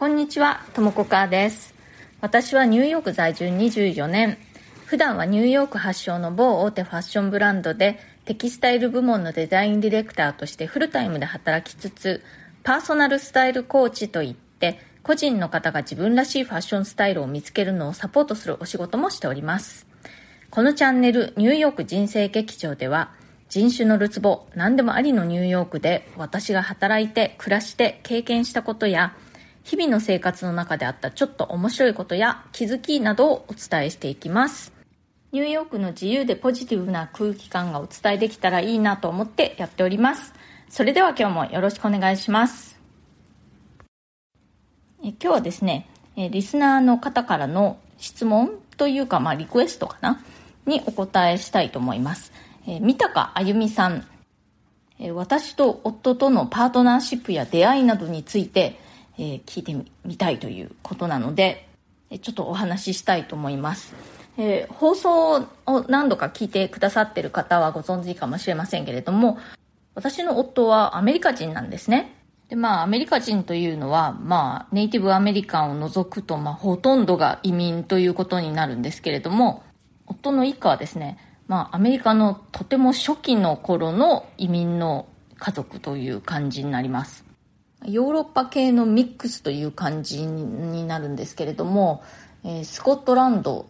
こんにちは、ともこかーです。私はニューヨーク在住24年。普段はニューヨーク発祥の某大手ファッションブランドでテキスタイル部門のデザインディレクターとしてフルタイムで働きつつ、パーソナルスタイルコーチといって、個人の方が自分らしいファッションスタイルを見つけるのをサポートするお仕事もしております。このチャンネル、ニューヨーク人生劇場では、人種のるつぼ、何でもありのニューヨークで私が働いて、暮らして、経験したことや、日々の生活の中であったちょっと面白いことや気づきなどをお伝えしていきます。ニューヨークの自由でポジティブな空気感がお伝えできたらいいなと思ってやっております。それでは今日もよろしくお願いします。え今日はですね、えリスナーの方からの質問というか、まあ、リクエストかな？にお答えしたいと思います。え三鷹あゆみさん、え私と夫とのパートナーシップや出会いなどについて、えー、聞いてみたいということなので、ちょっとお話ししたいと思います。えー、放送を何度か聞いてくださってる方はご存知かもしれませんけれども、私の夫はアメリカ人なんですね。で、まあ、アメリカ人というのは、まあ、ネイティブアメリカンを除くと、まあ、ほとんどが移民ということになるんですけれども、夫の一家はですね、まあ、アメリカのとても初期の頃の移民の家族という感じになります。ヨーロッパ系のミックスという感じになるんですけれども、えー、スコットランド、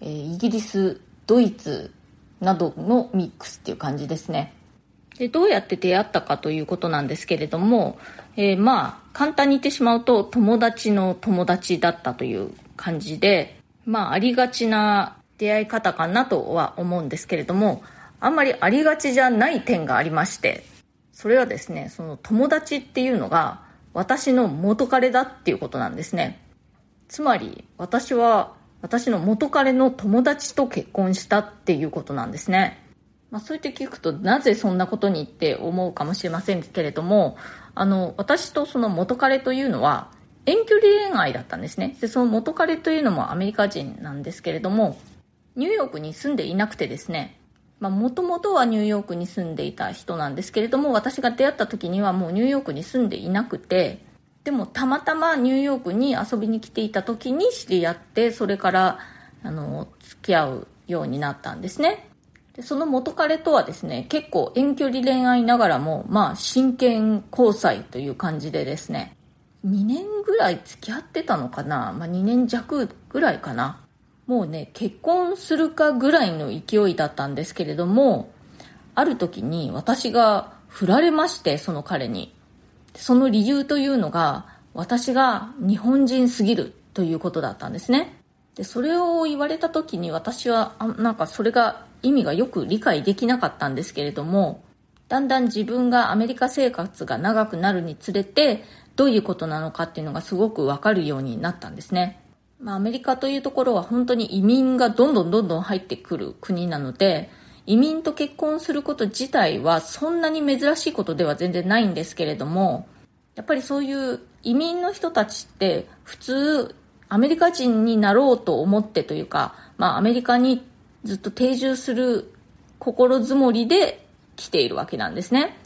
えー、イギリスドイツなどのミックスっていう感じですね。でどうやって出会ったかということなんですけれども、えー、まあ簡単に言ってしまうと友達の友達だったという感じでまあありがちな出会い方かなとは思うんですけれどもあんまりありがちじゃない点がありましてそれはですね、その友達っていうのが私の元彼だっていうことなんですね。つまり私は私の元彼の友達と結婚したっていうことなんですね。まあそうやって聞くとなぜそんなことにって思うかもしれませんけれども、あの、私とその元彼というのは遠距離恋愛だったんですね。で、その元彼というのもアメリカ人なんですけれども、ニューヨークに住んでいなくてですね、もともとはニューヨークに住んでいた人なんですけれども、私が出会った時にはもうニューヨークに住んでいなくて、でもたまたまニューヨークに遊びに来ていた時に知り合って、それから、あの、付き合うようになったんですね。でその元彼とはですね、結構遠距離恋愛ながらも、まあ、真剣交際という感じでですね、2年ぐらい付き合ってたのかなまあ、2年弱ぐらいかな。もうね、結婚するかぐらいの勢いだったんですけれども、ある時に私が振られまして、その彼に。その理由というのが、私が日本人すぎるということだったんですね。で、それを言われた時に私は、あなんかそれが意味がよく理解できなかったんですけれども、だんだん自分がアメリカ生活が長くなるにつれて、どういうことなのかっていうのがすごくわかるようになったんですね。まあ、アメリカというところは本当に移民がどんどんどんどん入ってくる国なので、移民と結婚すること自体はそんなに珍しいことでは全然ないんですけれども、やっぱりそういう移民の人たちって普通アメリカ人になろうと思ってというか、まあアメリカにずっと定住する心づもりで来ているわけなんですね。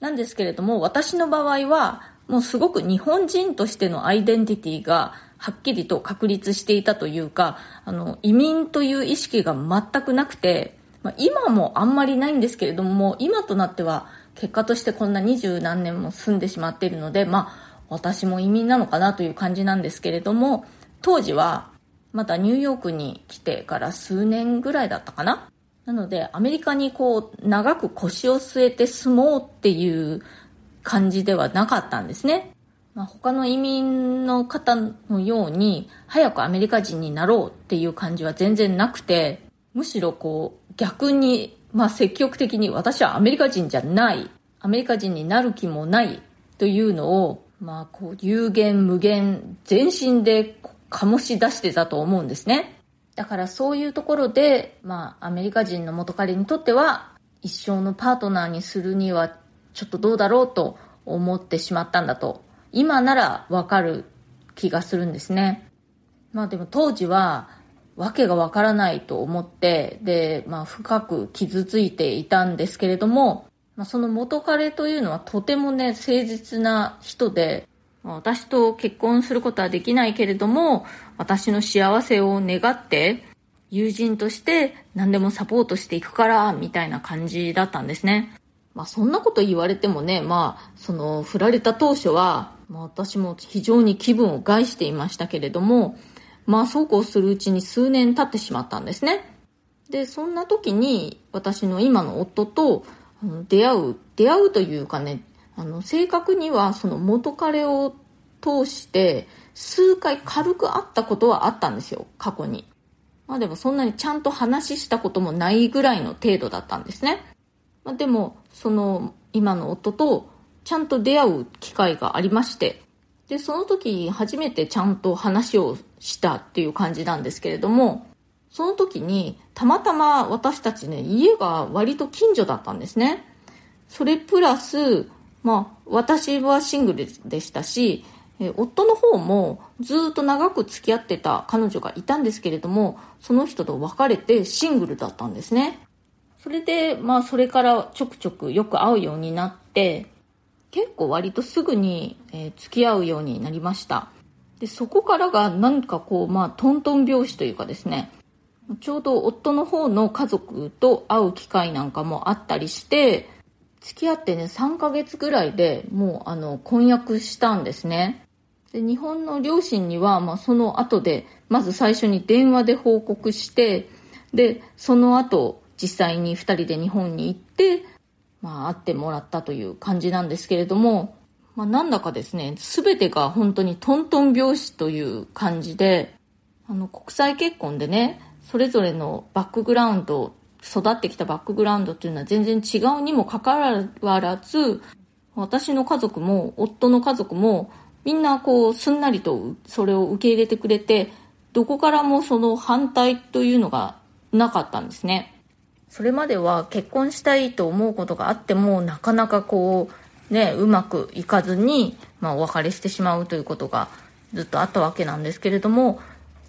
なんですけれども、私の場合はもうすごく日本人としてのアイデンティティがはっきりと確立していたというか、あの、移民という意識が全くなくて、まあ、今もあんまりないんですけれども、今となっては結果としてこんな二十何年も住んでしまっているので、まあ、私も移民なのかなという感じなんですけれども、当時はまだニューヨークに来てから数年ぐらいだったかななので、アメリカにこう、長く腰を据えて住もうっていう感じではなかったんですね。まあ、他の移民の方のように早くアメリカ人になろうっていう感じは全然なくてむしろこう逆に、まあ、積極的に私はアメリカ人じゃない。アメリカ人になる気もないというのを、まあ、こう有限無限全身で醸し出してたと思うんですね。だからそういうところで、まあ、アメリカ人の元彼にとっては一生のパートナーにするにはちょっとどうだろうと思ってしまったんだと。今ならわかる気がするんですね。まあでも当時は、わけがわからないと思って、で、まあ深く傷ついていたんですけれども、まあ、その元彼というのはとてもね、誠実な人で、私と結婚することはできないけれども、私の幸せを願って、友人として何でもサポートしていくから、みたいな感じだったんですね。まあそんなこと言われてもね、まあその振られた当初は、まあ私も非常に気分を害していましたけれども、まあそうこうするうちに数年経ってしまったんですね。で、そんな時に私の今の夫と出会う、出会うというかね、あの、正確にはその元彼を通して数回軽く会ったことはあったんですよ、過去に。まあでもそんなにちゃんと話したこともないぐらいの程度だったんですね。まあ、でも、その今の夫とちゃんと出会う機会がありまして、で、その時初めてちゃんと話をしたっていう感じなんですけれども、その時にたまたま私たちね、家が割と近所だったんですね。それプラス、まあ、私はシングルでしたし、夫の方もずっと長く付き合ってた彼女がいたんですけれども、その人と別れてシングルだったんですね。それで、まあ、それからちょくちょくよく会うようになって、結構割とすぐに、えー、付き合うようになりました。で、そこからがなんかこう、まあ、トントン拍子というかですね、ちょうど夫の方の家族と会う機会なんかもあったりして、付き合ってね、3ヶ月ぐらいでもうあの、婚約したんですね。で、日本の両親には、まあその後で、まず最初に電話で報告して、で、その後、実際に2人で日本に行って、まあ会ってもらったという感じなんですけれども、まあなんだかですね、すべてが本当にトントン拍子という感じで、あの、国際結婚でね、それぞれのバックグラウンド育ってきたバックグラウンドっていうのは全然違うにもかかわらず、私の家族も夫の家族もみんなこうすんなりとそれを受け入れてくれて、どこからもその反対というのがなかったんですね。それまでは結婚したいと思うことがあってもなかなかこうね、うまくいかずに、まあお別れしてしまうということがずっとあったわけなんですけれども、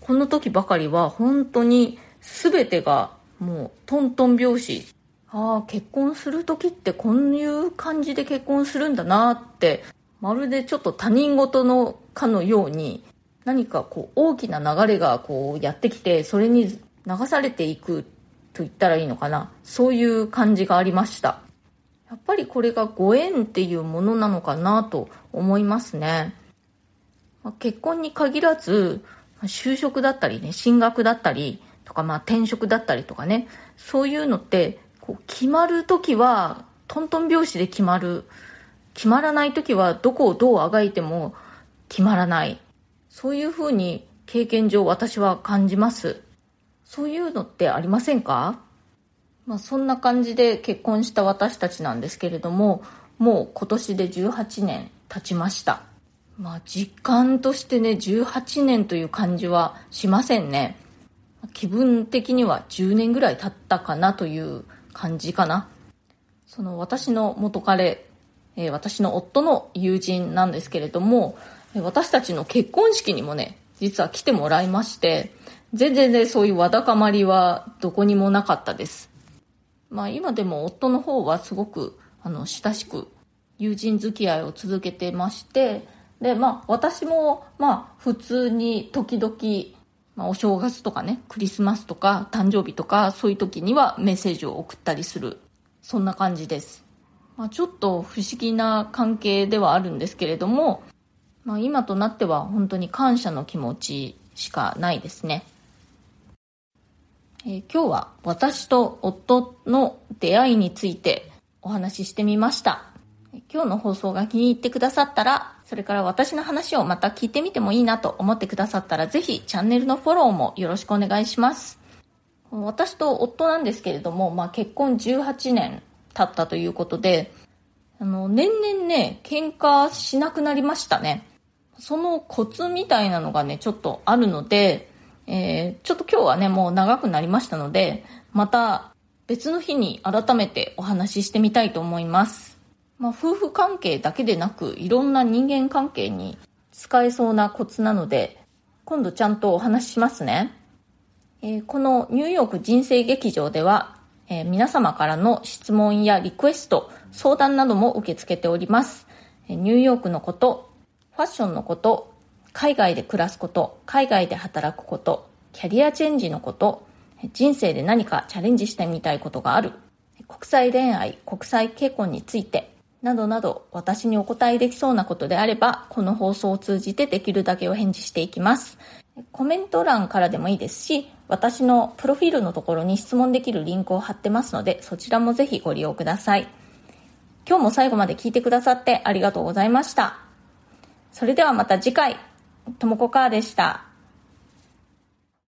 この時ばかりは本当に全てがもうトントン拍子。ああ結婚する時ってこういう感じで結婚するんだなってまるでちょっと他人事のかのように何かこう大きな流れがこうやってきてそれに流されていくと言ったらいいのかなそういう感じがありましたやっぱりこれがご縁っていうものなのかなと思いますね結婚に限らず就職だったりね進学だったりとか、まあ転職だったりとかね、そういうのって、こう決まるときは、トントン拍子で決まる。決まらないときは、どこをどうあがいても決まらない。そういうふうに経験上私は感じます。そういうのってありませんか？まあそんな感じで結婚した私たちなんですけれども、もう今年で18年経ちました。まあ実感としてね、18年という感じはしませんね。気分的には10年ぐらい経ったかなという感じかな。その私の元彼、えー、私の夫の友人なんですけれども、私たちの結婚式にもね、実は来てもらいまして、全然ね、そういうわだかまりはどこにもなかったです。まあ今でも夫の方はすごく、あの、親しく友人付き合いを続けてまして、で、まあ私も、まあ普通に時々まあ、お正月とかね、クリスマスとか誕生日とかそういう時にはメッセージを送ったりする。そんな感じです。まあ、ちょっと不思議な関係ではあるんですけれども、まあ、今となっては本当に感謝の気持ちしかないですね。えー、今日は私と夫の出会いについてお話ししてみました。今日の放送が気に入ってくださったらそれから私の話をまた聞いてみてもいいなと思ってくださったら、ぜひチャンネルのフォローもよろしくお願いします。私と夫なんですけれども、まあ、結婚18年経ったということで、あの、年々ね、喧嘩しなくなりましたね。そのコツみたいなのがね、ちょっとあるので、えー、ちょっと今日はね、もう長くなりましたので、また別の日に改めてお話ししてみたいと思います。まあ、夫婦関係だけでなく、いろんな人間関係に使えそうなコツなので、今度ちゃんとお話ししますね。えー、このニューヨーク人生劇場では、えー、皆様からの質問やリクエスト、相談なども受け付けております。ニューヨークのこと、ファッションのこと、海外で暮らすこと、海外で働くこと、キャリアチェンジのこと、人生で何かチャレンジしてみたいことがある、国際恋愛、国際結婚について、などなど私にお答えできそうなことであれば、この放送を通じてできるだけお返事していきます。コメント欄からでもいいですし、私のプロフィールのところに質問できるリンクを貼ってますので、そちらもぜひご利用ください。今日も最後まで聞いてくださってありがとうございました。それではまた次回、ともこかーでした。